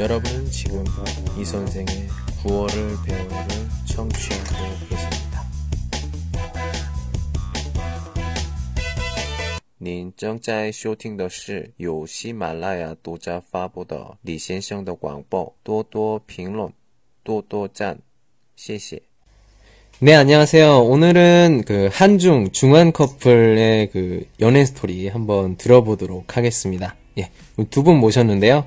여러분은 지금 이 선생의 9월을 배우를 청취하고 계십니다. 您正在收听的是由喜马拉雅独家发布的李先生的广播，多多评论，多多赞，谢谢。 네, 안녕하세요. 오늘은 그 한중 중한 커플의 그 연애 스토리 한번 들어보도록 하겠습니다. 예, 두 분 모셨는데요.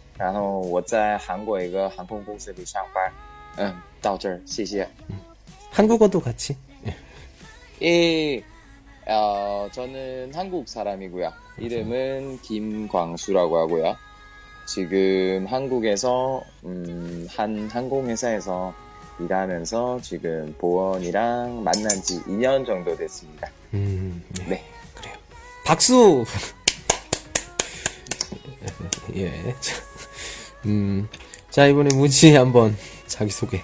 然后我在韩国一个航空公司里上班。嗯，到这儿，谢谢。 한국어도 같이. 예, 어, 저는 한국 사람이고요. 이름은 김광수라고 하고요. 지금 한국에서 음, 한 항공회사에서 일하면서 지금 보원이랑 만난 지 2년 정도 됐습니다. 음, 네. 네. 그래요. 박수! 예. 자, 음, 자, 이번에 문씨 한번 자기 소개.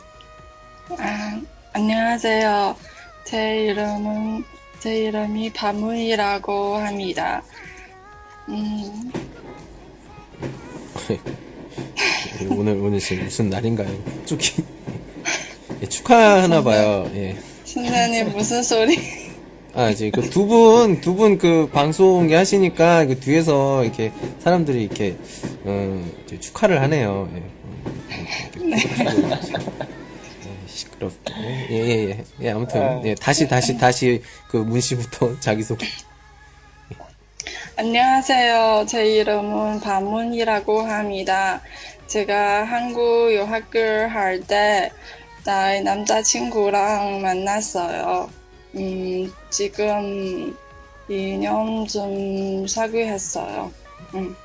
아, 안녕하세요. 제 이름은, 제 이름이 바문이라고 합니다. 음, 오늘, 오늘 지금 무슨 날인가요? 쭉이. 예, 축하하나 봐요. 예. 선생님 무슨 소리? 아, 이제 그 두 분, 두 분 그 방송 하시니까 그 뒤에서 이렇게 사람들이 이렇게, 음, 이제 축하를 하네요. 예. 음, 이렇게 예, 시끄럽게. 예, 예, 예. 예, 아무튼, 예, 다시, 다시, 다시 그 문씨부터 자기소개. 안녕하세요. 제 이름은 바문이라고 합니다. 제가 한국 유학을 할 때 나의 남자친구랑 만났어요. 음, 지금 2년쯤 사귀었어요. 음.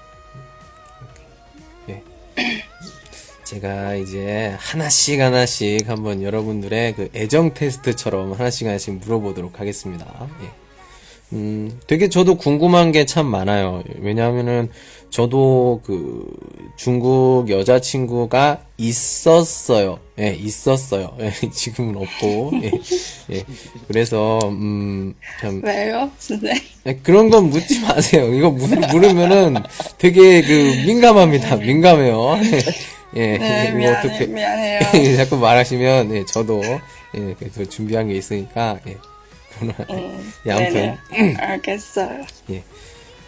제가 이제 하나씩 하나씩 한번 여러분들의 그 애정 테스트처럼 하나씩 하나씩 물어보도록 하겠습니다. 예. 음, 되게 저도 궁금한 게 참 많아요. 왜냐하면은 저도 그 중국 여자친구가 있었어요. 예, 있었어요. 예, 지금은 없고. 예, 예. 그래서, 음, 참, 왜요, 선생님? 예, 그런 건 묻지 마세요. 이거 물, 물으면은 되게 그 민감합니다. 민감해요. 예, 네, 이거 미안해, 어떻게 미안해요. 자꾸 말하시면 예, 저도 예, 그래서 준비한 게 있으니까 예. 그러나 음, 예, 아무튼 알겠어요.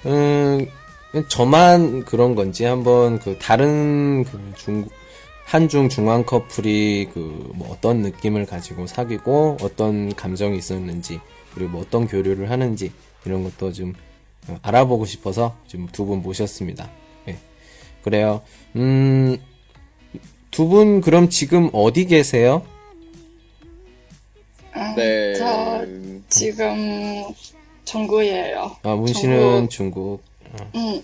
음, 저만 그런 건지 한번 그 다른 그 중, 한중 중앙 커플이 그 뭐 어떤 느낌을 가지고 사귀고 어떤 감정이 있었는지 그리고 뭐 어떤 교류를 하는지 이런 것도 좀 어, 알아보고 싶어서 지금 두 분 모셨습니다. 예. 그래요. 음, 두 분 그럼 지금 어디 계세요? 음, 네. 저 지금 전구예요. 아, 문 씨는 중국. 음,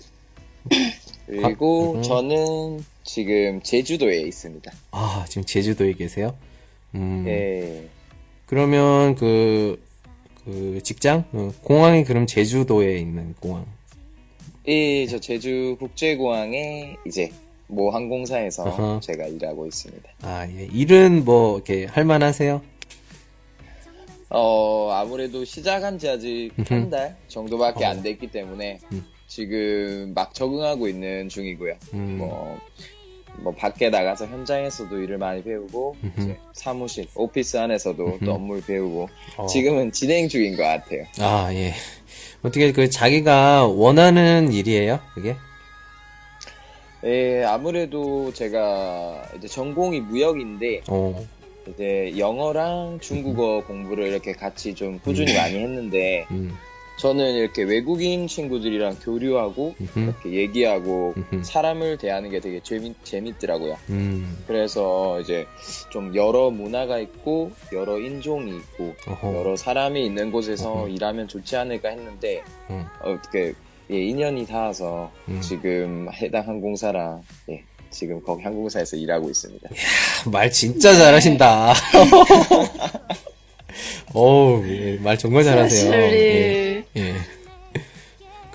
그리고 음. 저는 지금 제주도에 있습니다. 아, 지금 제주도에 계세요? 음. 예. 그러면 그, 그 직장? 어, 공항이 그럼 제주도에 있는 공항. 예, 저 제주 국제공항에 이제 모 항공사에서 어허. 제가 일하고 있습니다. 아, 예. 일은 뭐, 이렇게 할 만하세요? 어, 아무래도 시작한 지 아직. 한 달 정도밖에 어. 안 됐기 때문에 음. 지금 막 적응하고 있는 중이고요. 음. 뭐, 뭐 밖에 나가서 현장에서도 일을 많이 배우고 사무실, 오피스 안에서도. 또 업무를 배우고 어. 지금은 진행 중인 것 같아요. 아, 예. 어떻게 그 자기가 원하는 일이에요? 그게? 예, 아무래도 제가 이제 전공이 무역인데 어. 이제 영어랑 중국어 공부를 이렇게 같이 좀 꾸준히 많이 했는데 음. 저는 이렇게 외국인 친구들이랑 교류하고. 이렇게 얘기하고. 사람을 대하는 게 되게 재밌, 재밌더라고요. 음. 그래서 이제 좀 여러 문화가 있고 여러 인종이 있고 어허. 여러 사람이 있는 곳에서 어허. 일하면 좋지 않을까 했는데 음. 어떻게 예, 인연이 닿아서 음. 지금 해당 항공사랑 예, 지금 거기 항공사에서 일하고 있습니다. 말 진짜 잘하신다. 어우, 예, 말 정말 잘하세요. 예, 사실이 예.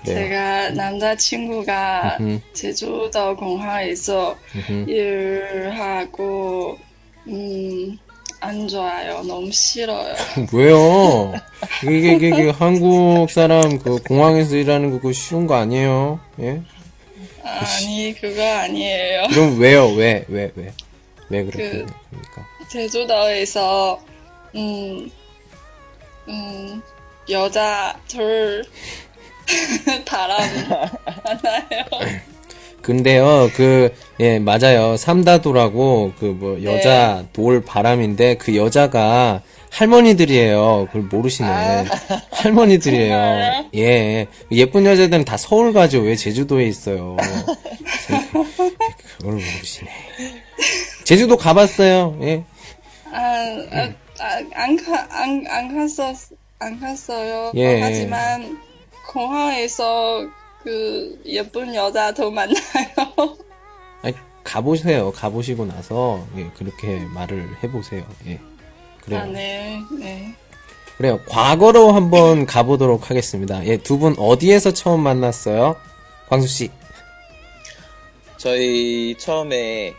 제가 남자친구가 음흠. 제주도 공항에서 음흠. 일하고 음, 안 좋아요. 너무 싫어요. 왜요? 이게, 이게, 이게 한국 사람 그 공항에서 일하는 거 그거 쉬운 거 아니에요? 예? 아니 그거 아니에요. 그럼 왜요? 왜, 왜, 왜? 왜 그렇게 그- 됩니까? 제주도에서 음, 음, 여자 둘 바람 많아요. 근데요, 그, 예, 맞아요. 삼다도라고, 그, 뭐, 여자 돌 바람인데, 그 여자가 할머니들이에요. 그걸 모르시네. 할머니들이에요. 정말요? 예. 예쁜 여자들은 다 서울 가죠. 왜 제주도에 있어요. 그걸 모르시네. 제주도 가봤어요. 예. 아, 아, 아, 안, 가, 안, 안 갔었, 안 갔어요. 예. 하지만 공항에서 그 예쁜 여자도 만나요. 아니, 가보세요. 가보시고 나서, 예, 그렇게 말을 해보세요. 예. 그래요. 아, 네, 네. 그래요. 과거로 한번 가보도록 하겠습니다. 예, 두 분 어디에서 처음 만났어요? 광수 씨. 저희 처음에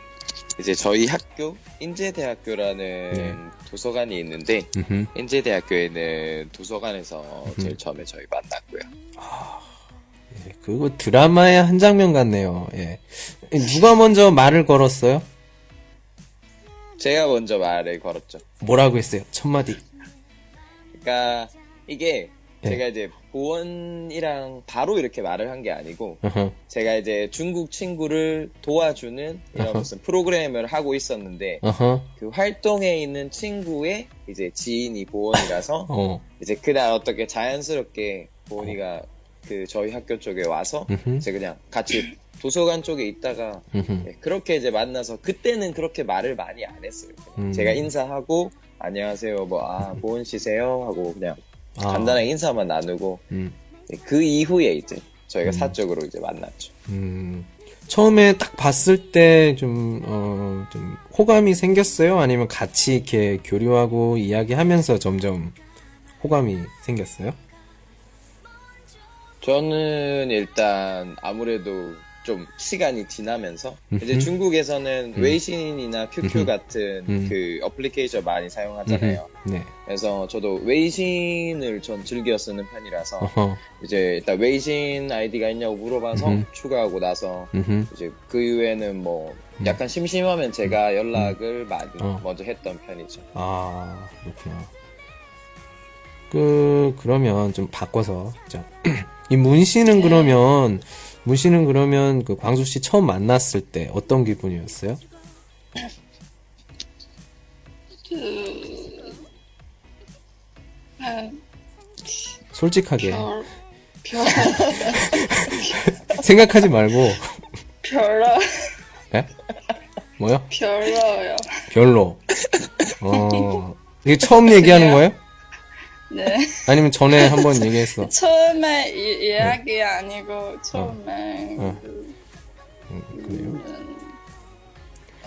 이제 저희 학교 인제대학교라는 네. 도서관이 있는데 음흠. 인제대학교에는 도서관에서 제일 처음에 저희 만났고요. 예, 그거 드라마의 한 장면 같네요. 예. 누가 먼저 말을 걸었어요? 제가 먼저 말을 걸었죠. 뭐라고 했어요? 첫 마디. 그러니까 이게 네. 제가 이제 보원이랑 바로 이렇게 말을 한 게 아니고 어허. 제가 이제 중국 친구를 도와주는 이런 어허. 무슨 프로그램을 하고 있었는데 어허. 그 활동에 있는 친구의 이제 지인이 보원이라서 어. 이제 그날 어떻게 자연스럽게 보원이가 그 저희 학교 쪽에 와서 음흠. 이제 그냥 같이 도서관 쪽에 있다가. 네, 그렇게 이제 만나서 그때는 그렇게 말을 많이 안 했어요. 음. 제가 인사하고 안녕하세요 뭐아 보은 씨세요 하고 그냥 아. 간단하게 인사만 나누고 음. 네, 그 이후에 이제 저희가 음. 사적으로 이제 만났죠. 음. 처음에 딱 봤을 때 좀, 어, 좀 호감이 생겼어요? 아니면 같이 이렇게 교류하고 이야기하면서 점점 호감이 생겼어요? 저는 일단 아무래도 좀 시간이 지나면서 이제. 중국에서는 음. 웨이신이나 QQ. 같은 음. 그 어플리케이션 많이 사용하잖아요. 네. 그래서 저도 웨이신을 전 즐겨 쓰는 편이라서 어허. 이제 일단 웨이신 아이디가 있냐고 물어봐서 음흠. 추가하고 나서 음흠. 이제 그 이후에는 뭐 약간 심심하면 제가 연락을 많이 음. 어. 먼저 했던 편이죠. 아, 그렇구나. 그, 그러면 좀 바꿔서, 자, 이 문 씨는 그러면, 문 씨는 그러면 그 광수 씨 처음 만났을 때 어떤 기분이었어요? 그, 아, 솔직하게. 별, 별, 생각하지 말고, 별로, 예? 뭐요? 별로요. 별로. 어, 이게 처음 얘기하는 거예요? 네. 아니면 전에 한번 얘기했어? 처음에 이, 이야기 아니고 처음에 어. 그, 음, 그래요?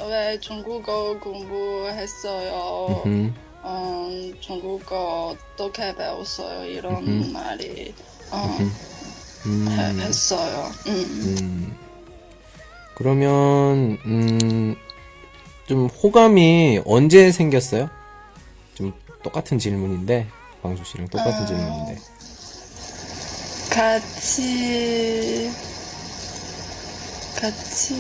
왜 중국어 공부했어요? 음, 음, 중국어 어떻게 배웠어요? 이런 음흠. 말이 어, 음, 해- 했어요. 음. 음. 그러면, 음, 좀 호감이 언제 생겼어요? 좀 똑같은 질문인데, 광수 씨랑 똑같은 어. 질문인데. 같이 같이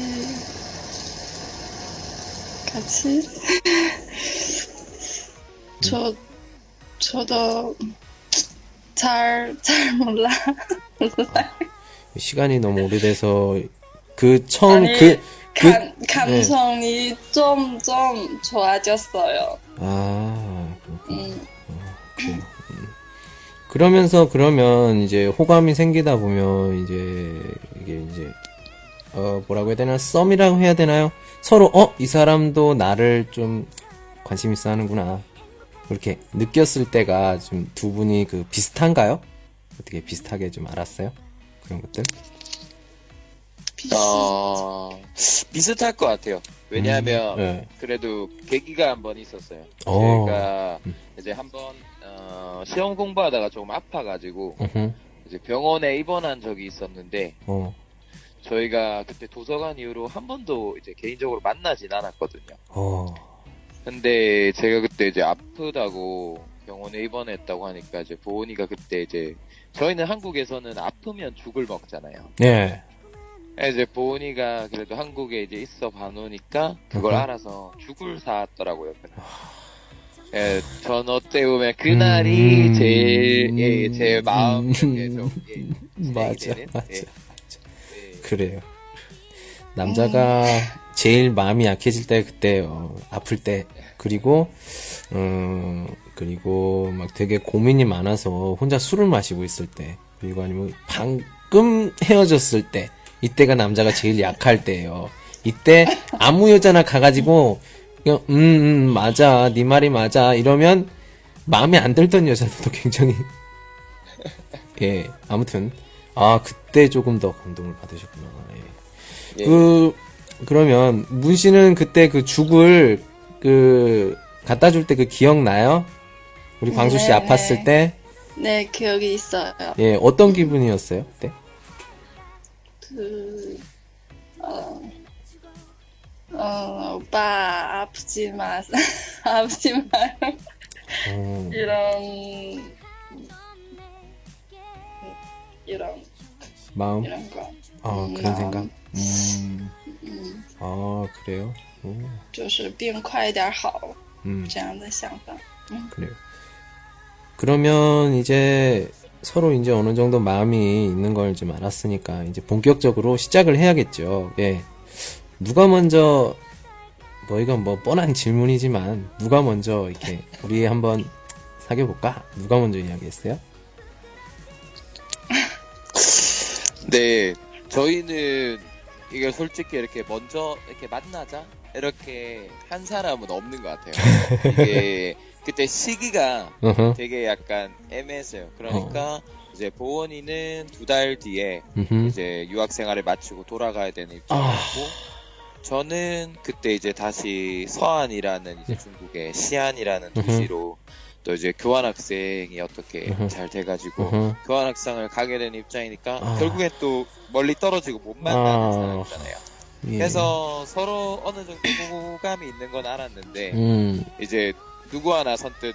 같이 저 저도 잘 잘 몰라 몰라 시간이 너무 오래돼서, 그 처음, 아니, 그, 그, 감 감성이 좀좀 좋아졌어요. 아, 그렇구나. 음, 음. 그러면서 그러면 이제 호감이 생기다 보면 이제 이게 이제 어 뭐라고 해야 되나 썸이라고 해야 되나요? 서로 어 이 사람도 나를 좀 관심 있어 하는구나 그렇게 느꼈을 때가 좀 두 분이 그 비슷한가요? 어떻게 비슷하게 좀 알았어요? 그런 것들? 어, 비슷할 것 같아요. 왜냐하면 네. 그래도 계기가 한 번 있었어요. 어. 제가 이제 한번 어, 시험 공부하다가 조금 아파가지고 으흠. 이제 병원에 입원한 적이 있었는데 어. 저희가 그때 도서관 이후로 한 번도 이제 개인적으로 만나진 않았거든요. 어. 근데 제가 그때 이제 아프다고 병원에 입원했다고 하니까 이제 보은이가 그때 이제 저희는 한국에서는 아프면 죽을 먹잖아요. 네. 이제 보은이가 그래도 한국에 이제 있어 봐놓으니까 그걸 어허. 알아서 죽을 사왔더라고요. 예, 전 어때 보면 그날이 음. 제일 예, 제 마음 음. 속에 좀 예, 맞아, 되는, 맞아. 예, 예. 그래요. 남자가 제일 마음이 약해질 때 그때요. 아플 때. 그리고, 음, 그리고 막 되게 고민이 많아서 혼자 술을 마시고 있을 때. 그리고 아니면 방금 헤어졌을 때. 이때가 남자가 제일 약할 때예요. 이때 아무 여자나 가가지고 그냥 음, 음 맞아 네 말이 맞아 이러면 마음에 안 들던 여자들도 굉장히 예 아무튼 아 그때 조금 더 감동을 받으셨구나 예. 예. 그 그러면 문 씨는 그때 그 죽을 그 갖다 줄 때 그 기억 나요? 우리 광수 씨 네, 아팠을 네. 때 네, 기억이 있어요. 예, 어떤 기분이었어요? 그때? 그, 어, 어, 오빠, 아프지 마, 아프지 마. 어, 이런, 이런, 마음 이런 거. 아 음, 그런 마음. 생각 음, 嗯 아 그래요? 오, 就是病快一点好 음 这样的想法。 그래요. 그러면 이제 서로 이제 어느 정도 마음이 있는 걸 좀 알았으니까 이제 본격적으로 시작을 해야겠죠. 예. 누가 먼저 뭐 이건 뭐 뻔한 질문이지만 누가 먼저 이렇게 우리 한번 사귀어 볼까? 누가 먼저 이야기했어요? 네, 저희는 이게 솔직히 이렇게 먼저 이렇게 만나자 이렇게 한 사람은 없는 것 같아요. 이게 그때 시기가. 되게 약간 애매했어요. 그러니까 이제 보원이는 두 달 뒤에. 이제 유학 생활을 마치고 돌아가야 되는 입장이었고 저는 그때 이제 다시 서안이라는 이제 중국의 시안이라는. 도시로 또 이제 교환학생이 어떻게. 잘 돼가지고. 교환학생을 가게 된 입장이니까 아. 결국엔 또 멀리 떨어지고 못 만나는 아. 사람이잖아요. 예. 그래서 서로 어느 정도 호감이 있는 건 알았는데 음. 이제 누구 하나 선뜻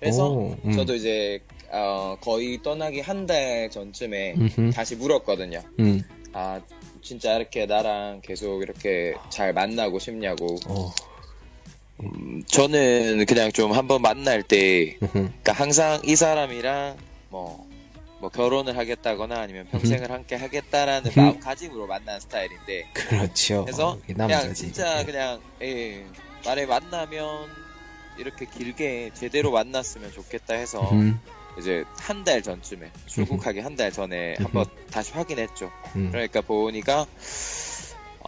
그래서 오, 음. 저도 이제 어, 거의 떠나기 한 달 전쯤에 음흠. 다시 물었거든요. 음. 아 진짜 이렇게 나랑 계속 이렇게 잘 만나고 싶냐고. 어. 음, 저는 그냥 좀 한번 만날 때 음흠. 그러니까 항상 이 사람이랑 뭐, 뭐 결혼을 하겠다거나 아니면 평생을 함께 하겠다라는 마음가짐으로 만나는 스타일인데 그렇죠. 그래서 이게 그냥. 진짜 그냥 예, 만에 만나면 이렇게 길게 제대로 만났으면 좋겠다 해서 음. 이제 한 달 전쯤에 출국하기 한 달 전에 한번 다시 확인했죠. 음. 그러니까 보니까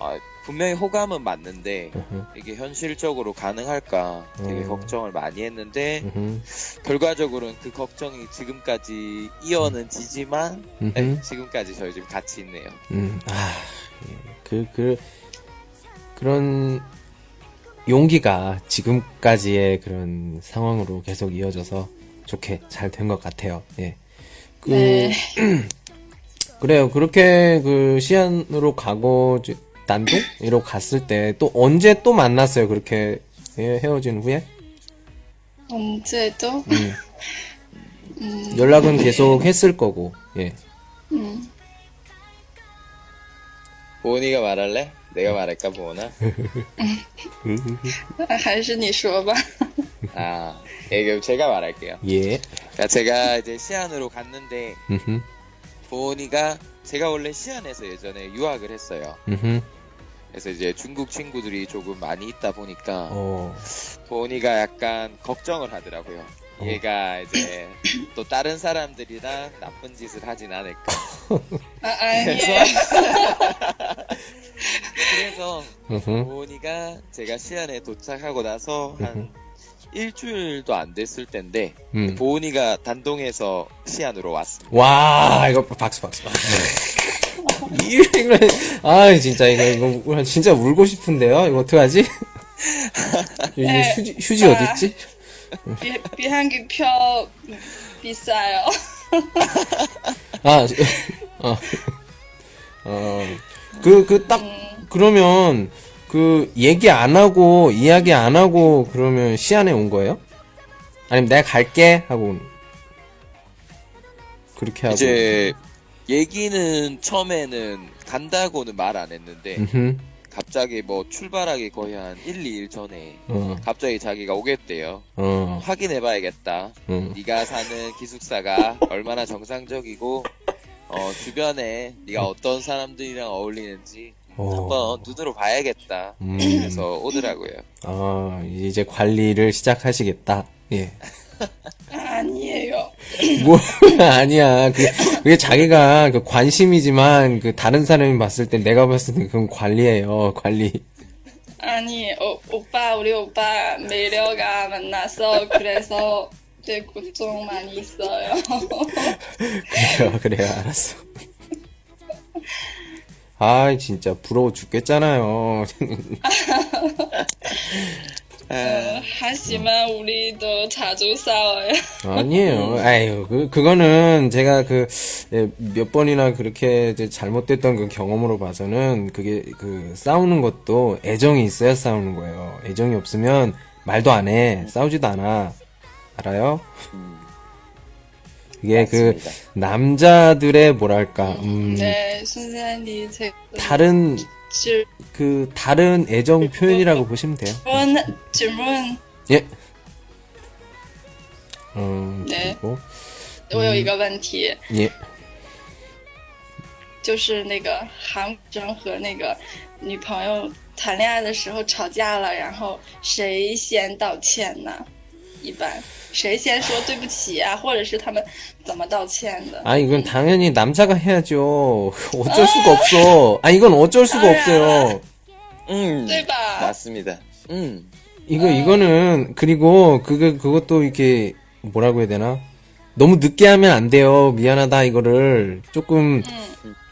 아, 분명히 호감은 맞는데 음흠. 이게 현실적으로 가능할까 되게 음. 걱정을 많이 했는데 음흠. 결과적으로는 그 걱정이 지금까지 이어는 지지만 음흠. 네, 지금까지 저희 지금 같이 있네요. 음, 아, 예. 그, 그, 그런 용기가 지금까지의 그런 상황으로 계속 이어져서 좋게 잘 된 것 같아요. 예. 그, 네. 그래요. 그렇게 그 시안으로 가고 난동으로 갔을 때 또 언제 또 만났어요. 그렇게 예, 헤어진 후에? 언제도? 음. 연락은 계속 했을 거고, 예. 음. 보은이가 말할래? 내가 말할까 보나? 할순이 쇼봐. 아, 예, 그럼 제가 말할게요. 예. 자, 제가 이제 시안으로 갔는데 보니가 제가 원래 시안에서 예전에 유학을 했어요. 그래서 이제 중국 친구들이 조금 많이 있다 보니까 어. 보니가 약간 걱정을 하더라고요. 얘가 이제 또 다른 사람들이랑 나쁜 짓을 하진 않을까. 아, 아 예. 그래서, 그래서 모니가 제가 시안에 도착하고 나서 한 일주일도 안 됐을 텐데 음. 보은이가 단동에서 시안으로 왔습니다. 와 이거 박수 박수. 네. 이거는 아 진짜 이거 이거 진짜 울고 싶은데요. 이거 어떡하지? 휴지 휴지 어디 있지? 비 비행기 표 비싸요. 아, 저- 어, 어, 그, 그, 딱, 그러면, 그, 얘기 안 하고, 이야기 안 하고, 그러면 시안에 온 거예요? 아니면 내가 갈게? 하고, 그렇게 하고. 이제 얘기는 처음에는 간다고는 말 안 했는데 음흠, 갑자기 뭐 출발하기 거의 한 1, 2일 전에 어, 갑자기 자기가 오겠대요. 어, 확인해봐야겠다. 어. 네가 사는 기숙사가 얼마나 정상적이고 어, 주변에 네가 어떤 사람들이랑 어울리는지 어. 한번 눈으로 봐야겠다. 음. 그래서 오더라고요. 아, 이제 관리를 시작하시겠다. 예. 뭐, 아니야. 그, 그게 자기가 그 관심이지만, 그 다른 사람이 봤을 때 내가 봤을 때 그건 관리예요, 관리. 아니, 오, 오빠, 우리 오빠 매력아 만나서 그래서 되게 걱정 많이 있어요. 그래요, 그래요, 알았어. 아, 진짜 부러워 죽겠잖아요. 어, 하지만 우리도 자주 싸워요. 아니에요. 아유, 그, 그거는 제가 그, 예, 몇 번이나 그렇게 이제 잘못됐던 그 경험으로 봐서는 그게 그 싸우는 것도 애정이 있어야 싸우는 거예요. 애정이 없으면 말도 안 해. 싸우지도 않아. 알아요? 이게 그 맞습니다. 남자들의 뭐랄까, 음, 네, 선생님, 제 다른, 질- 그 다른 애정 표현이라고 보시면 돼요. 질문, 질문, 예. 음, 네. 그리고, 我有一个问题， 예. 就是那个韩国人和那个女朋友谈恋爱的时候吵架了，然后谁先道歉呢？ 一般谁先说对不起啊，或者是他们怎么道歉的？ 아, 이건 당연히 남자가 해야죠. 어쩔 수가 없어. 아, 이건 어쩔 수가 아. 없어요. 음, 对吧？ 맞습니다. 음, 이거, 이거는, 그리고, 그거, 그것도 이렇게, 뭐라고 해야 되나? 너무 늦게 하면 안 돼요. 미안하다, 이거를. 조금,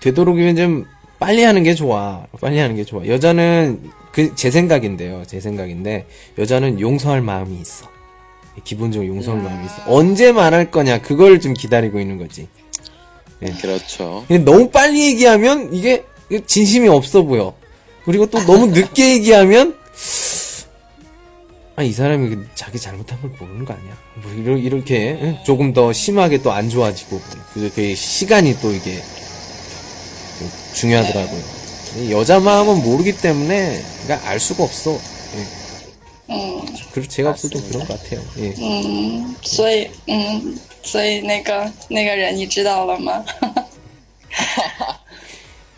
되도록이면 좀, 빨리 하는 게 좋아. 빨리 하는 게 좋아. 여자는, 그, 제 생각인데요. 제 생각인데, 여자는 용서할 마음이 있어. 기본적으로 용서할 마음이 있어. 언제 말할 거냐, 그걸 좀 기다리고 있는 거지. 그렇죠. 근데 너무 빨리 얘기하면 이게 진심이 없어 보여. 그리고 또 너무 늦게 얘기하면 아 이 사람이 그 자기 잘못한 걸 모르는 거 아니야? 뭐 이렇게 응? 조금 더 심하게 또 안 좋아지고 그, 그 시간이 또 이게 좀 중요하더라고요. 이 여자 마음은 모르기 때문에 그러니까 알 수가 없어. 예. 嗯 그리고 제가 없을 때 그런 것 같아요. 예. 嗯，所以嗯，所以那个那个人你知道了吗？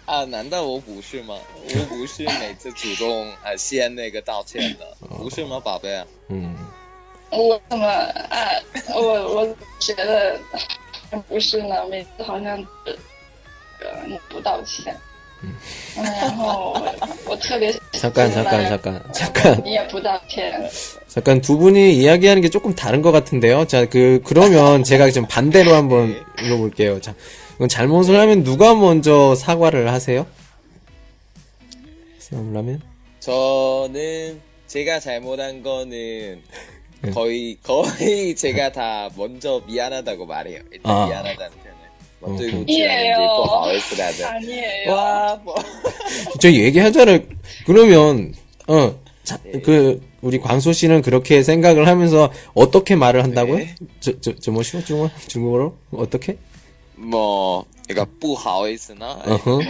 啊，难道我不是吗？我不是每次主动啊先那个道歉的，不是吗，宝贝？ 음. 我怎么啊？我我觉得不是呢，每次好像呃你不道歉，嗯， 然后我我特别 잠깐 잠깐 잠깐 잠깐 你也不道歉， 잠깐 두 분이 이야기하는 게 조금 다른 것 같은데요. 자, 그 그러면 제가 좀 반대로 한번 읽어볼게요. 자, 그럼 잘못을 하면 누가 먼저 사과를 하세요? 싸움라면? 저는 제가 잘못한 거는 네. 거의 거의 제가 다 먼저 미안하다고 말해요. 일단 아. 미안하다는 표현을. 뭐 어, 네不 예요. 不好意思的. 아니에요. 와, 뭐. 저 얘기하잖아요. 그러면 어, 자, 그 우리 광수 씨는 그렇게 생각을 하면서 어떻게 말을 한다고요? 네. 저 저 저 뭐시오 중국 중국어로 어떻게? 뭐 그러니까 不好意思나 어허. 뭐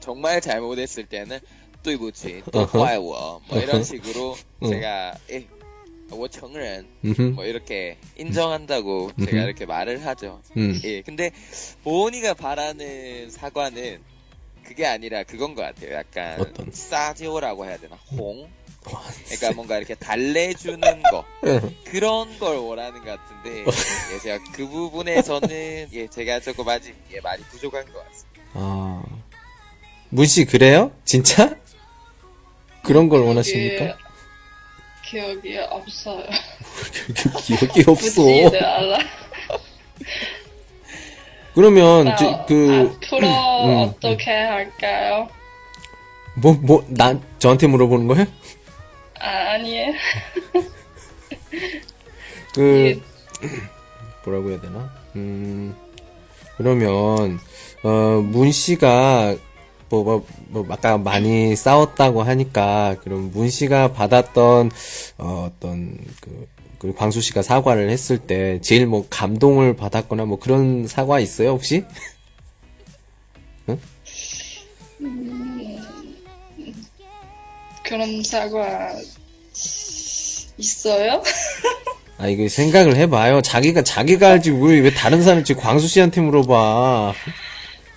정말 잘못했을 때는 对不起 어허. 都怪我뭐 이런 어허. 식으로 응. 제가 예, 뭐 정은 뭐 이렇게 인정한다고 음흠. 제가 이렇게 말을 하죠. 음. 예, 근데 보온이가 바라는 사과는 그게 아니라 그건 것 같아요. 약간 어떤? 싸지오라고 해야 되나? 홍? 음. 그러니까 뭔가 이렇게 달래주는 거 예. 그런 걸 원하는 것 같은데 어. 예, 제가 그 부분에서는 예, 제가 조금 아직 예, 많이 부족한 것 같습니다. 아 문씨 그래요? 진짜? 그런 걸 원하십니까? 기억이 없어요. 기억이 없어. 그러면 저, 그 아, 음, 앞으로 음, 음, 어떻게 음. 할까요? 뭐뭐나 저한테 물어보는 거예요? 아, 아니에요. 그 예. 뭐라고 해야 되나? 음 그러면 어, 문 씨가 뭐, 뭐, 뭐, 아까 많이 싸웠다고 하니까, 그럼 문 씨가 받았던, 어, 어떤, 그, 그 광수 씨가 사과를 했을 때, 제일 뭐, 감동을 받았거나 뭐 그런 사과 있어요, 혹시? 그런 사과 있어요? 아, 이거 생각을 해봐요. 자기가, 자기가 알지, 왜, 왜 다른 사람, 지금 광수 씨한테 물어봐.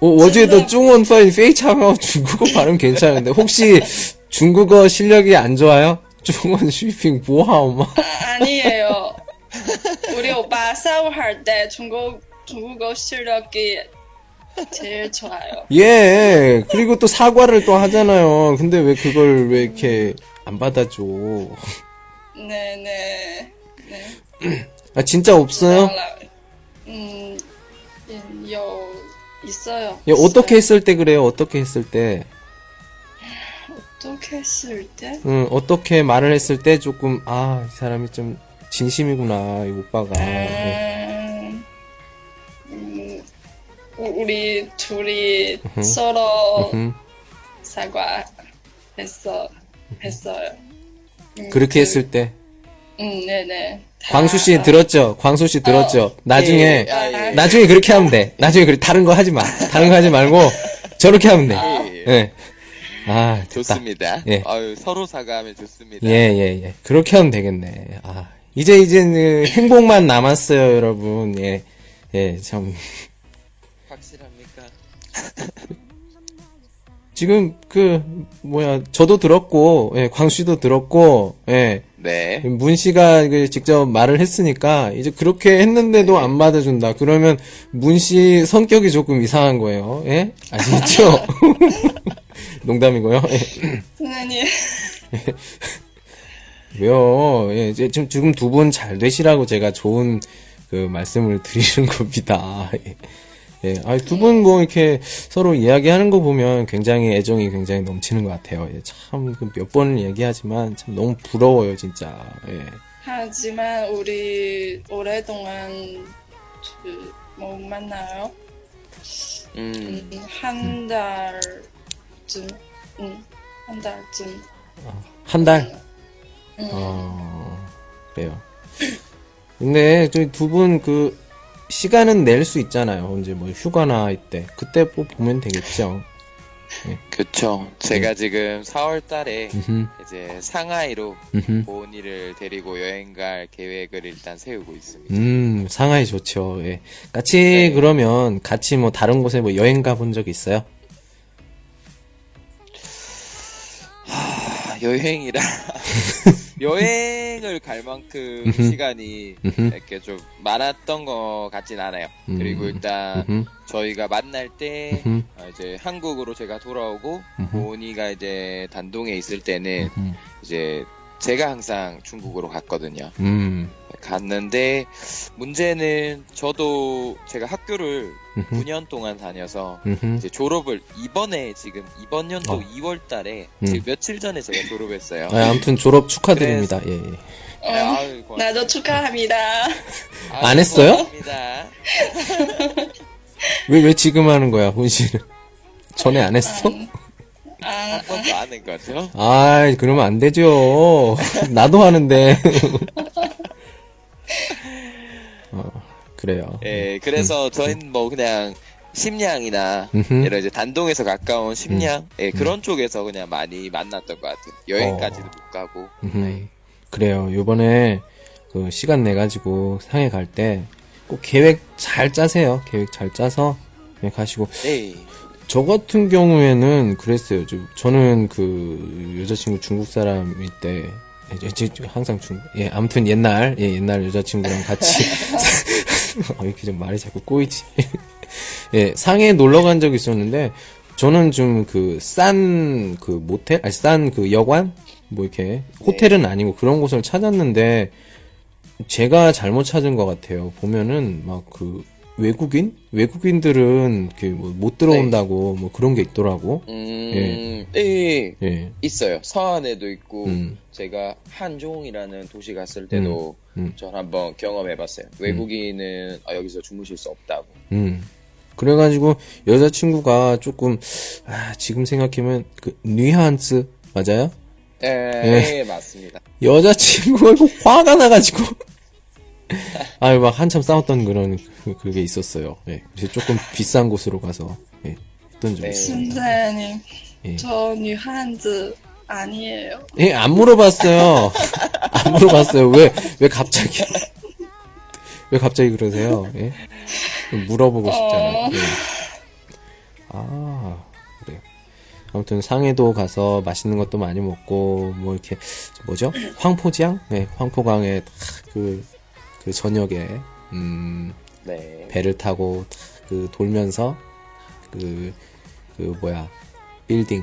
어, 어제도 중원파인 페이차하고 중국어 발음 괜찮은데 혹시 중국어 실력이 안 좋아요? 중원 슈핑 뭐하오마? 아, 아니에요. 우리 오빠 싸움할 때 중국 중국어 실력이 제일 좋아요. 예. 그리고 또 사과를 또 하잖아요. 근데 왜 그걸 왜 이렇게 안 받아줘? 네네. 네. 아 진짜 없어요? 음, 음 有。 있어요. 예, 어떻게 있어요. 했을 때 그래요? 어떻게 했을 때? 어떻게 했을 때? 응, 어떻게 말을 했을 때 조금, 아, 이 사람이 좀 진심이구나, 이 오빠가. 예. 음, 음, 우- 우리 둘이 서로 음, 사과했어 했어요. 음, 그렇게 그- 했을 때. 음, 네네. 다- 광수 씨 들었죠? 광수 씨 들었죠? 나중에, 예, 아, 예. 나중에 그렇게 하면 돼. 나중에 그렇게 다른 거 하지 마. 다른 거 하지 말고, 저렇게 하면 돼. 예, 예. 아, 됐다. 좋습니다. 예. 아유, 서로 사과하면 좋습니다. 예, 예, 예. 그렇게 하면 되겠네. 아, 이제, 이제는 행복만 남았어요, 여러분. 예. 예, 참. 확실합니까? 지금, 그, 뭐야, 저도 들었고, 예, 광수도 들었고, 예. 네. 문 씨가 그 직접 말을 했으니까 이제 그렇게 했는데도 안 받아준다. 그러면 문 씨 성격이 조금 이상한 거예요. 예? 아시겠죠? 농담이고요. 예. 선생님. 왜요? 예, 이제 지금 지금 두 분 잘 되시라고 제가 좋은 그 말씀을 드리는 겁니다. 예. 예, 아, 두분 뭐 이렇게 서로 이야기하는 거 보면 굉장히 애정이 굉장히 넘치는 것 같아요. 예, 참몇 번을 얘기하지만 참 너무 부러워요, 진짜. 예. 하지만 우리 오랫동안 그, 못 만나요. 음, 음, 한 달쯤, 음, 한 달쯤. 한 달. 음, 어, 그래요. 근데 저희 두 분 그 시간은 낼 수 있잖아요. 언제 뭐 휴가나 이때 그때 뭐 보면 되겠죠. 그쵸. 제가 지금 4월 달에 음흠, 이제 상하이로. 보은이를 데리고 여행 갈 계획을 일단 세우고 있습니다. 음, 상하이 좋죠. 예. 같이 네. 그러면 같이 뭐 다른 곳에 뭐 여행 가본 적 있어요? 여행이라 여행을 갈 만큼. 시간이. 이렇게 좀 많았던 것 같진 않아요. 음. 그리고 일단 저희가 만날 때 어, 이제 한국으로 제가 돌아오고. 보은이가 이제 단동에 있을 때는. 이제 제가 항상 중국으로 갔거든요. 음. 갔는데 문제는 저도 제가 학교를 음흠. 9년 동안 다녀서 음흠. 이제 졸업을 이번에 지금 이번 연도 어. 2월 달에 음. 지금 며칠 전에 제가 졸업했어요. 아, 아무튼 졸업 축하드립니다. 예, 예. 어, 아유. 나도 축하합니다. 아유, 안 했어요? 고맙습니다. 왜, 왜 지금 하는 거야, 훈씨는? 전에 안 했어? 아, 한번더 하는 거죠? 아, 그러면 안 되죠. 나도 하는데. 어, 그래요. 예, 그래서 저희는 뭐 그냥 음흠. 예를 이제 단동에서 가까운 심양 예, 그런 쪽에서 그냥 많이 만났던 것 같아요. 여행까지도 어. 못 가고. 네. 그래요. 요번에 그 시간 내 가지고 상해 갈 때 꼭 계획 잘 짜세요. 계획 잘 짜서 그냥 가시고. 네. 저 같은 경우에는 그랬어요. 저, 저는 그 여자친구 중국 사람일 때 예, 항상 중, 예, 아무튼 옛날, 예, 옛날 여자친구랑 같이, 어, 이렇게 좀 말이 자꾸 꼬이지. 예, 상해에 놀러 간 적이 있었는데, 저는 좀 그, 싼, 그, 모텔? 아니, 싼 그 여관? 뭐 이렇게, 호텔은 아니고 그런 곳을 찾았는데, 제가 잘못 찾은 것 같아요. 보면은, 막 그, 외국인? 외국인들은 그뭐못 들어온다고 뭐 그런 게 있더라고. 음, 예. 예. 있어요. 서안에도 있고, 음. 제가 한종이라는 도시 갔을 때도 음. 전 한번 경험해봤어요. 외국인은 아, 여기서 주무실 수 없다고. 음. 그래가지고 여자친구가 조금 아 지금 생각하면 그 뉘한스 맞아요? 예, 예. 예, 맞습니다. 여자친구가 화가 나가지고 아유 막 한참 싸웠던 그런 그, 그게 있었어요. 예. 그래서 조금 비싼 곳으로 가서 예. 했던 적이 네. 있습니다. 순자님, 예. 저 뉴한즈 아니에요. 예, 안 물어봤어요. 안 물어봤어요. 왜, 왜 갑자기, 왜 갑자기 그러세요? 예? 물어보고 어. 싶잖아요. 예. 아, 그래요. 아무튼 상해도 가서 맛있는 것도 많이 먹고, 뭐 이렇게, 뭐죠? 음. 황포지향? 네, 황포강에 그, 그 저녁에, 음, 네. 배를 타고 탁그 돌면서 그, 그 뭐야 빌딩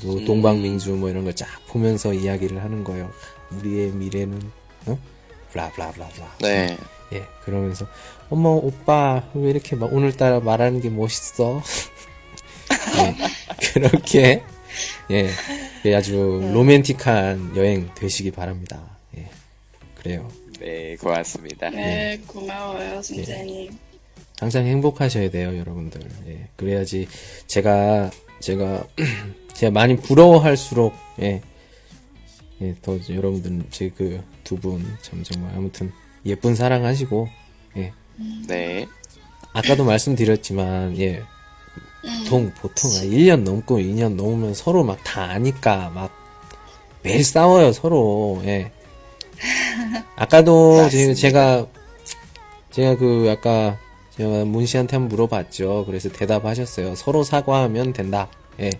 탁뭐 음. 동방민주 뭐 이런 걸 쫙 보면서 이야기를 하는 거예요. 우리의 미래는 어? 블라블라블라블라. 네. 예 그러면서 어머 오빠 왜 이렇게 막 오늘따라 말하는 게 멋있어? 예 그렇게 예 예, 아주 로맨틱한 여행 되시기 바랍니다. 예 그래요. 네, 고맙습니다. 네, 고마워요, 선생님. 항상 행복하셔야 돼요, 여러분들. 예, 그래야지 제가 제가 제가 많이 부러워할수록 예, 예, 더 여러분들 제 그 두 분 참 정말 아무튼 예쁜 사랑하시고 예, 네. 아까도 말씀드렸지만 예, 보통 보통 1년 넘고 2년 넘으면 서로 막 다 아니까 막 매일 싸워요 서로 예. 아까도 제- 맞습니다. 제가 제가 그 아까 제가 문 씨한테 한번 물어봤죠. 그래서 대답하셨어요. 서로 사과하면 된다. 예.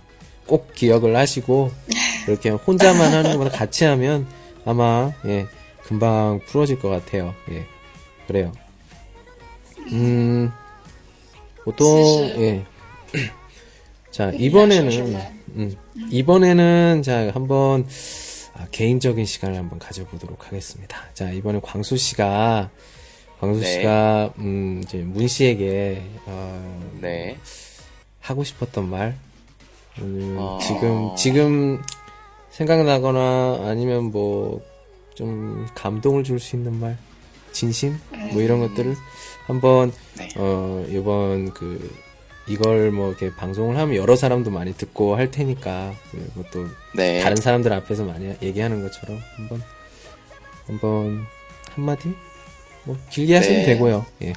꼭 기억을 하시고 그렇게 혼자만 하는 것보다 같이 하면 아마 예 금방 풀어질 것 같아요. 예 그래요. 음 보통. 예. 자 이번에는. 음, 이번에는 자 한번 아, 개인적인 시간을 한번 가져보도록 하겠습니다. 자 이번에 광수 씨가 광수 네. 씨가 음 이제 문 씨에게 어, 네. 하고 싶었던 말 음, 어. 지금 지금 생각나거나 아니면 뭐 좀 감동을 줄 수 있는 말 진심 뭐 이런 것들을 한번 네. 어 이번 그 이걸 뭐 이렇게 방송을 하면 여러 사람도 많이 듣고 할 테니까 그것도 네. 다른 사람들 앞에서 많이 얘기하는 것처럼 한번 한번 한마디 뭐 길게 하시면 네. 되고요. 예.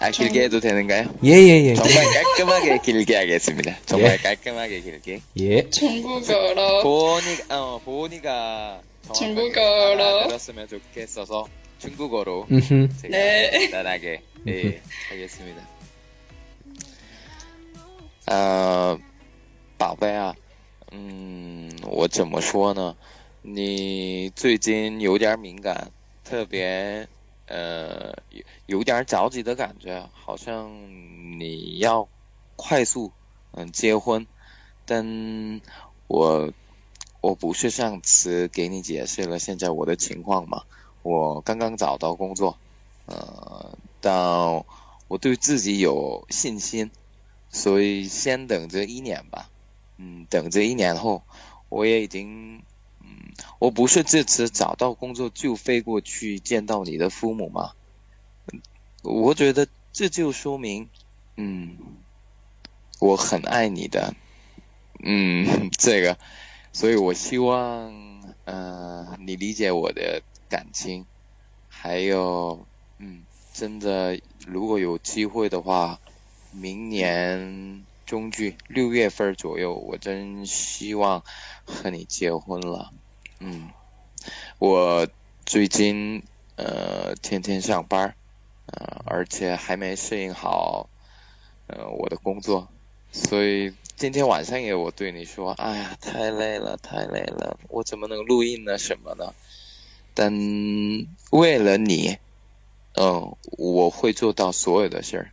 아, 길게 해도 되는가요? 예, 예, 예. 정말 깔끔하게 길게 하겠습니다. 정말 예. 깔끔하게 길게. 예. 중국어로 보온이, 어, 보온이가 중국어로. 알아들었으면 좋겠어서 중국어로 음흠. 제가 네. 간단하게 예, 하겠습니다. 呃，宝贝啊，嗯，我怎么说呢？你最近有点敏感，特别呃有有点着急的感觉，好像你要快速嗯结婚，但我我不是上次给你解释了现在我的情况吗？我刚刚找到工作，呃，但我对自己有信心，所以先等着一年吧。嗯，等着一年后，我也已经，嗯，我不是这次找到工作就飞过去见到你的父母吗？我觉得这就说明，嗯，我很爱你的，嗯，这个，所以我希望，呃，你理解我的感情，还有，嗯，真的，如果有机会的话，明年中旬六月份左右，我真希望和你结婚了，嗯，我最近呃天天上班。呃，而且还没适应好，呃，我的工作，所以今天晚上也我对你说，哎呀，太累了，太累了，我怎么能录音呢？什么呢？但为了你，嗯，我会做到所有的事儿，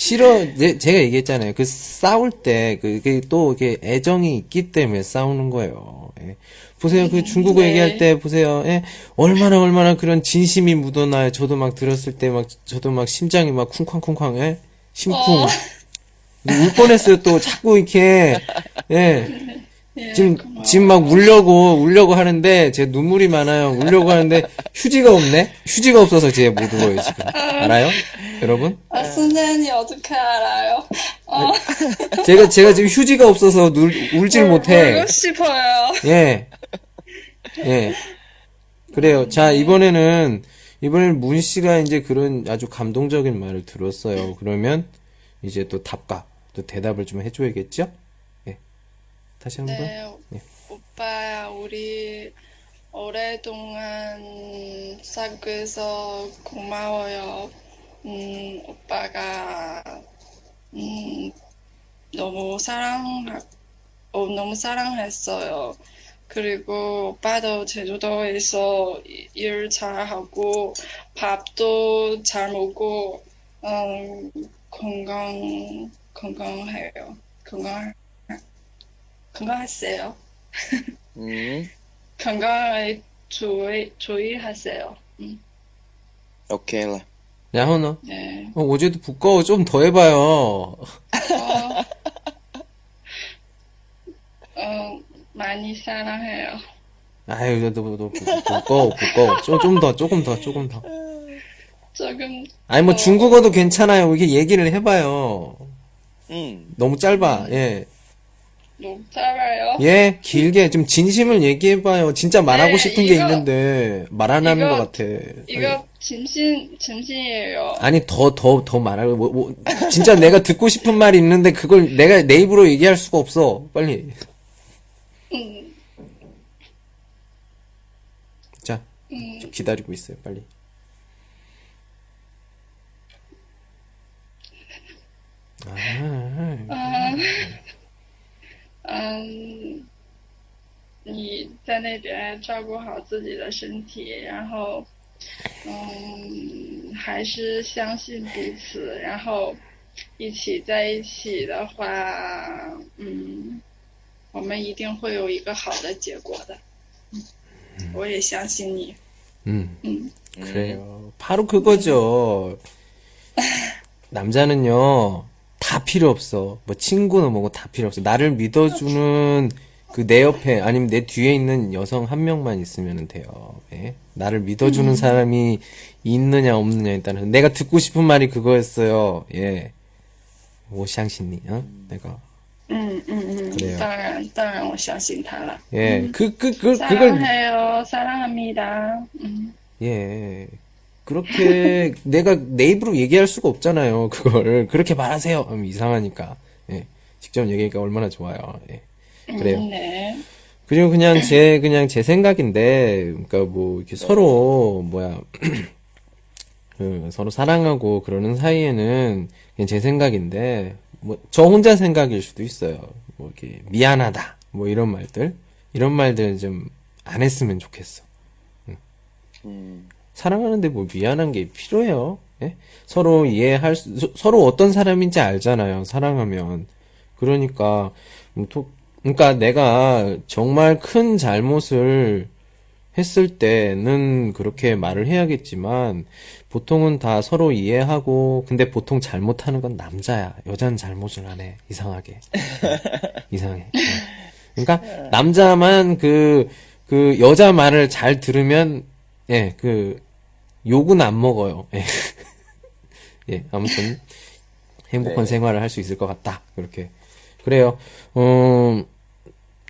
싫어, 제가 얘기했잖아요. 그 싸울 때, 그게 또 이게 애정이 있기 때문에 싸우는 거예요. 예. 보세요. 그 중국어 네. 얘기할 때 보세요. 예? 얼마나 얼마나 그런 진심이 묻어나요. 저도 막 들었을 때 막 저도 막 심장이 막 쿵쾅쿵쾅 예? 심쿵. 어. 울 뻔했어요. 또 자꾸 이렇게 예. 예 지금 고마워. 지금 막 울려고 울려고 하는데 제 눈물이 많아요. 울려고 하는데 휴지가 없네. 휴지가 없어서 제못 울어요 지금. 알아요? 여러분? 아, 선생님 어떻게 알아요? 어. 제가 제가 지금 휴지가 없어서 울, 울질 못해. 울고 싶어요. 예. 예. 그래요. 자, 이번에는, 이번에는 문 씨가 이제 그런 아주 감동적인 말을 들었어요. 그러면 이제 또 답가, 또 대답을 좀 해줘야겠죠? 예. 다시 한 번. 네, 예. 오빠, 우리 오랫동안 사귀어서 고마워요. 음, 오빠가, 음, 너무 사랑, 어, 너무 사랑했어요. 그리고 오빠도 제주도에서 일 잘하고 밥도 잘 먹고 음, 건강 건강해요. 건강 건강하세요. 음. 건강에 주의 주의하세요. 음. 오케이. 야 호너. 네. 어, 어제도 부끄러워 좀더 해봐요. 어, 어, 많이 사랑해요. 아유, 너, 너, 부꺼워. 좀, 좀 더, 조금 더, 조금 더. 조금. 아니, 뭐, 중국어도 괜찮아요. 이게 얘기를 해봐요. 음. 너무 짧아, 예. 너무 짧아요? 예, 길게, 좀 진심을 얘기해봐요. 진짜 말하고 네, 싶은 이거, 게 있는데, 말 안 하는 것 같아. 이거. 진심, 진심이에요. 아니, 더, 더, 더 말하고, 뭐, 뭐, 진짜 내가 듣고 싶은 말이 있는데, 그걸 내가 내 입으로 얘기할 수가 없어. 빨리. 음. 자, 음. 기다리고 있어요, 빨리. 아, 아,嗯，你在那边照顾好自己的身体，然后， 嗯，还是相信彼此，然后一起在一起的话，嗯。我们一定会有一个好的结果的。음, 我也相信你. 음. 음. 그래요. 바로 그거죠. 남자는요, 다 필요 없어. 뭐 친구는 뭐고 다 필요 없어. 나를 믿어주는 그 내 옆에 아니면 내 뒤에 있는 여성 한 명만 있으면 돼요. 예? 나를 믿어주는 음. 사람이 있느냐 없느냐에 따라 내가 듣고 싶은 말이 그거였어요. 예. 我相信你, 어? 내가 嗯嗯嗯，当然当然，我相信他了。 예, 그, 그, 그, 그걸, 사랑해요, 사랑합니다. 음. 예. 그렇게 내가 내 입으로 얘기할 수가 없잖아요. 그걸 그렇게 말하세요. 하면 이상하니까. 예. 직접 얘기하니까 얼마나 좋아요. 예. 그래요. 음, 네. 그리고 그냥 제 그냥 제 생각인데 그러니까 뭐 이렇게 서로 뭐야 그 서로 사랑하고 그러는 사이에는 그냥 제 생각인데 뭐 저 혼자 생각일 수도 있어요. 뭐 이렇게 미안하다 뭐 이런 말들 이런 말들 좀 안 했으면 좋겠어. 음, 사랑하는데 뭐 미안한 게 필요해요. 예? 서로 이해할 수, 서- 서로 어떤 사람인지 알잖아요. 사랑하면. 그러니까 음, 토- 그러니까 내가 정말 큰 잘못을 했을 때는 그렇게 말을 해야겠지만 보통은 다 서로 이해하고 근데 보통 잘못하는 건 남자야. 여자는 잘못을 안 해. 이상하게. 이상해. 예. 그러니까 남자만 그그 여자 말을 잘 들으면 예, 그 욕은 안 먹어요. 예. 예, 아무튼 행복한 네. 생활을 할 수 있을 것 같다. 그렇게. 그래요. 어,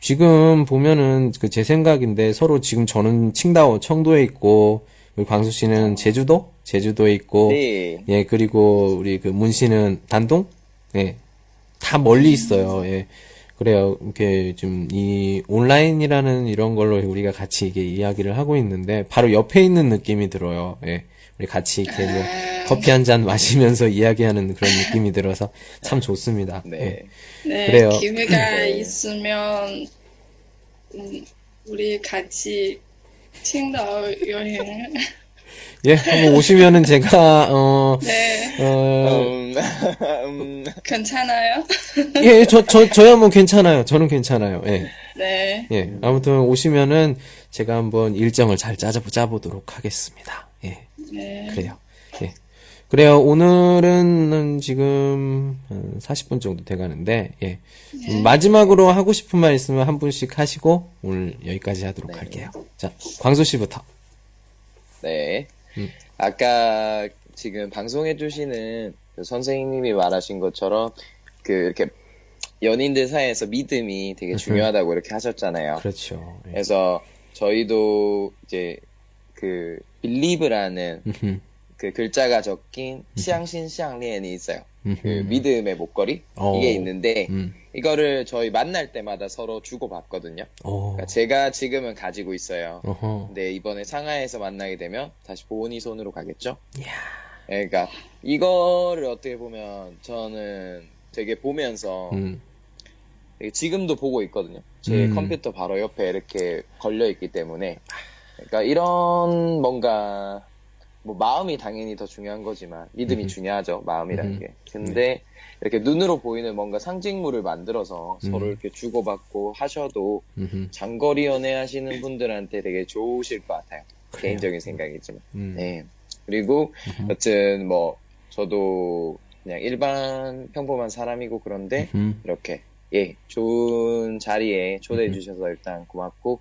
지금 보면은 그 제 생각인데 서로 지금 저는 칭다오 청도에 있고 우리 광수 씨는 제주도? 제주도에 있고 네. 예 그리고 우리 그 문 씨는 단동? 예다 멀리 있어요. 예. 그래요. 이렇게 좀 이 온라인이라는 이런 걸로 우리가 같이 이게 이야기를 하고 있는데 바로 옆에 있는 느낌이 들어요. 예 우리 같이 이렇게 뭐 커피 한 잔 마시면서 이야기하는 그런 느낌이 들어서 참 좋습니다 예. 네. 네, 그래요. 기회가 있으면 음, 우리 같이青岛 여행. 예, 한번 오시면은 제가 어, 네, 어, 음, 음, 괜찮아요? 예, 저, 저, 저야 뭐 괜찮아요. 저는 괜찮아요. 예. 네, 예. 아무튼 오시면은 제가 한번 일정을 잘 짜자, 짜보도록 하겠습니다. 예. 네. 그래요. 예. 그래요. 오늘은 지금 한 40분 정도 돼가는데, 예. 음, 마지막으로 하고 싶은 말 있으면 한 분씩 하시고, 오늘 여기까지 하도록 할게요. 자, 광수 씨부터. 네. 음. 아까 지금 방송해 주시는 그 선생님이 말하신 것처럼 그 이렇게 연인들 사이에서 믿음이 되게 중요하다고 이렇게 하셨잖아요. 그렇죠. 예. 그래서 저희도 이제 그 believe라는 음흠. 그 글자가 적힌 시앙신 시앙리엔이 있어요. 그. 믿음의 목걸이 어. 이게 있는데 음. 이거를 저희 만날 때마다 서로 주고 받거든요. 오. 그러니까 제가 지금은 가지고 있어요. 어허. 근데 이번에 상하이에서 만나게 되면 다시 보은이 손으로 가겠죠? 이야. 그러니까 이거를 어떻게 보면 저는 되게 보면서 음. 되게 지금도 보고 있거든요. 제 음. 컴퓨터 바로 옆에 이렇게 걸려 있기 때문에 그러니까 이런 뭔가 뭐 마음이 당연히 더 중요한 거지만 믿음이 음흠. 중요하죠 마음이라는 음흠. 게. 근데 이렇게 눈으로 보이는 뭔가 상징물을 만들어서 음. 서로 이렇게 주고받고 하셔도. 장거리 연애 하시는 분들한테 되게 좋으실 것 같아요. 그래요. 개인적인 생각이지만. 음. 네. 그리고 여튼 뭐 저도 그냥 일반 평범한 사람이고 그런데 음. 이렇게 예 좋은 자리에 초대해. 주셔서 일단 고맙고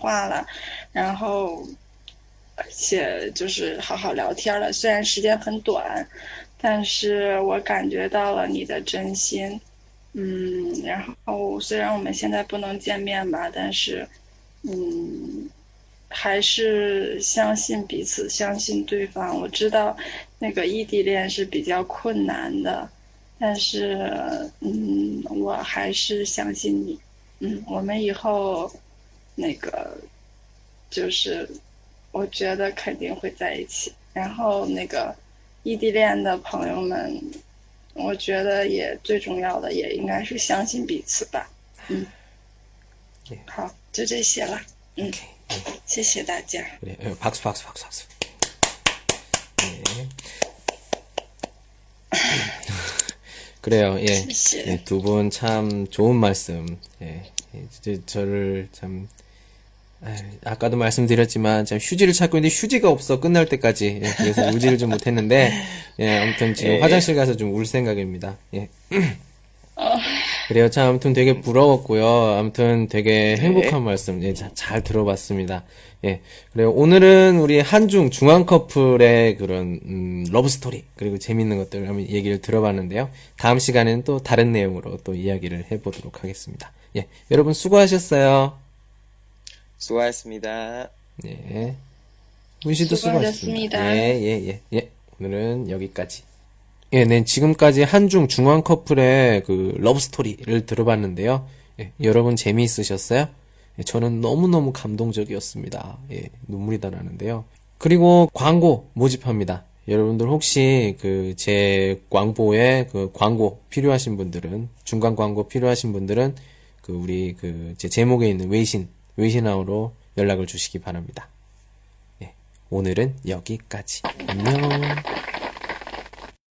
话了，然后而且就是好好聊天了。虽然时间很短，但是我感觉到了你的真心。嗯，然后虽然我们现在不能见面吧，但是，嗯，还是相信彼此，相信对方。我知道那个异地恋是比较困难的，但是，嗯，我还是相信你。嗯，我们以后那个就是，我觉得肯定会在一起。然后那个异地恋的朋友们，我觉得也最重要的也应该是相信彼此吧。嗯 예 ，好，就这些了。嗯， 오케이. 谢谢大家。 그래, 예, 박수, 박수, 박수, 박수. 예. 그래요, 예. 谢谢。 예, 두 분 참 좋은 말씀. 예, 예, 이제 저를 참, 아유, 아까도 말씀드렸지만, 참 휴지를 찾고 있는데 휴지가 없어, 끝날 때까지. 예, 그래서 울지를 좀 못했는데, 예, 아무튼 지금 예. 화장실 가서 좀 울 생각입니다. 예. 그래요. 참 아무튼 되게 부러웠고요. 아무튼 되게 네. 행복한 말씀 예, 자- 잘 들어봤습니다. 예. 그래요. 오늘은 우리 한중 중한 커플의 그런 음, 러브 스토리 그리고 재밌는 것들 한번 얘기를 들어봤는데요. 다음 시간에는 또 다른 내용으로 또 이야기를 해보도록 하겠습니다. 예. 여러분 수고하셨어요. 수고하셨습니다. 예. 문 씨도 수고하셨습니다. 수고하셨습니다. 예, 예, 예, 예. 오늘은 여기까지. 예, 네, 지금까지 한중 중한 커플의 그 러브 스토리를 들어봤는데요. 예, 여러분 재미있으셨어요? 예, 저는 너무너무 감동적이었습니다. 예, 눈물이 다 나는데요. 그리고 광고 모집합니다. 여러분들 혹시 그 제 광고에 그 광고 필요하신 분들은 중간 광고 필요하신 분들은 그 우리 그 제 제목에 있는 웨이신 웨이신하우로 연락을 주시기 바랍니다. 예, 오늘은 여기까지. 안녕.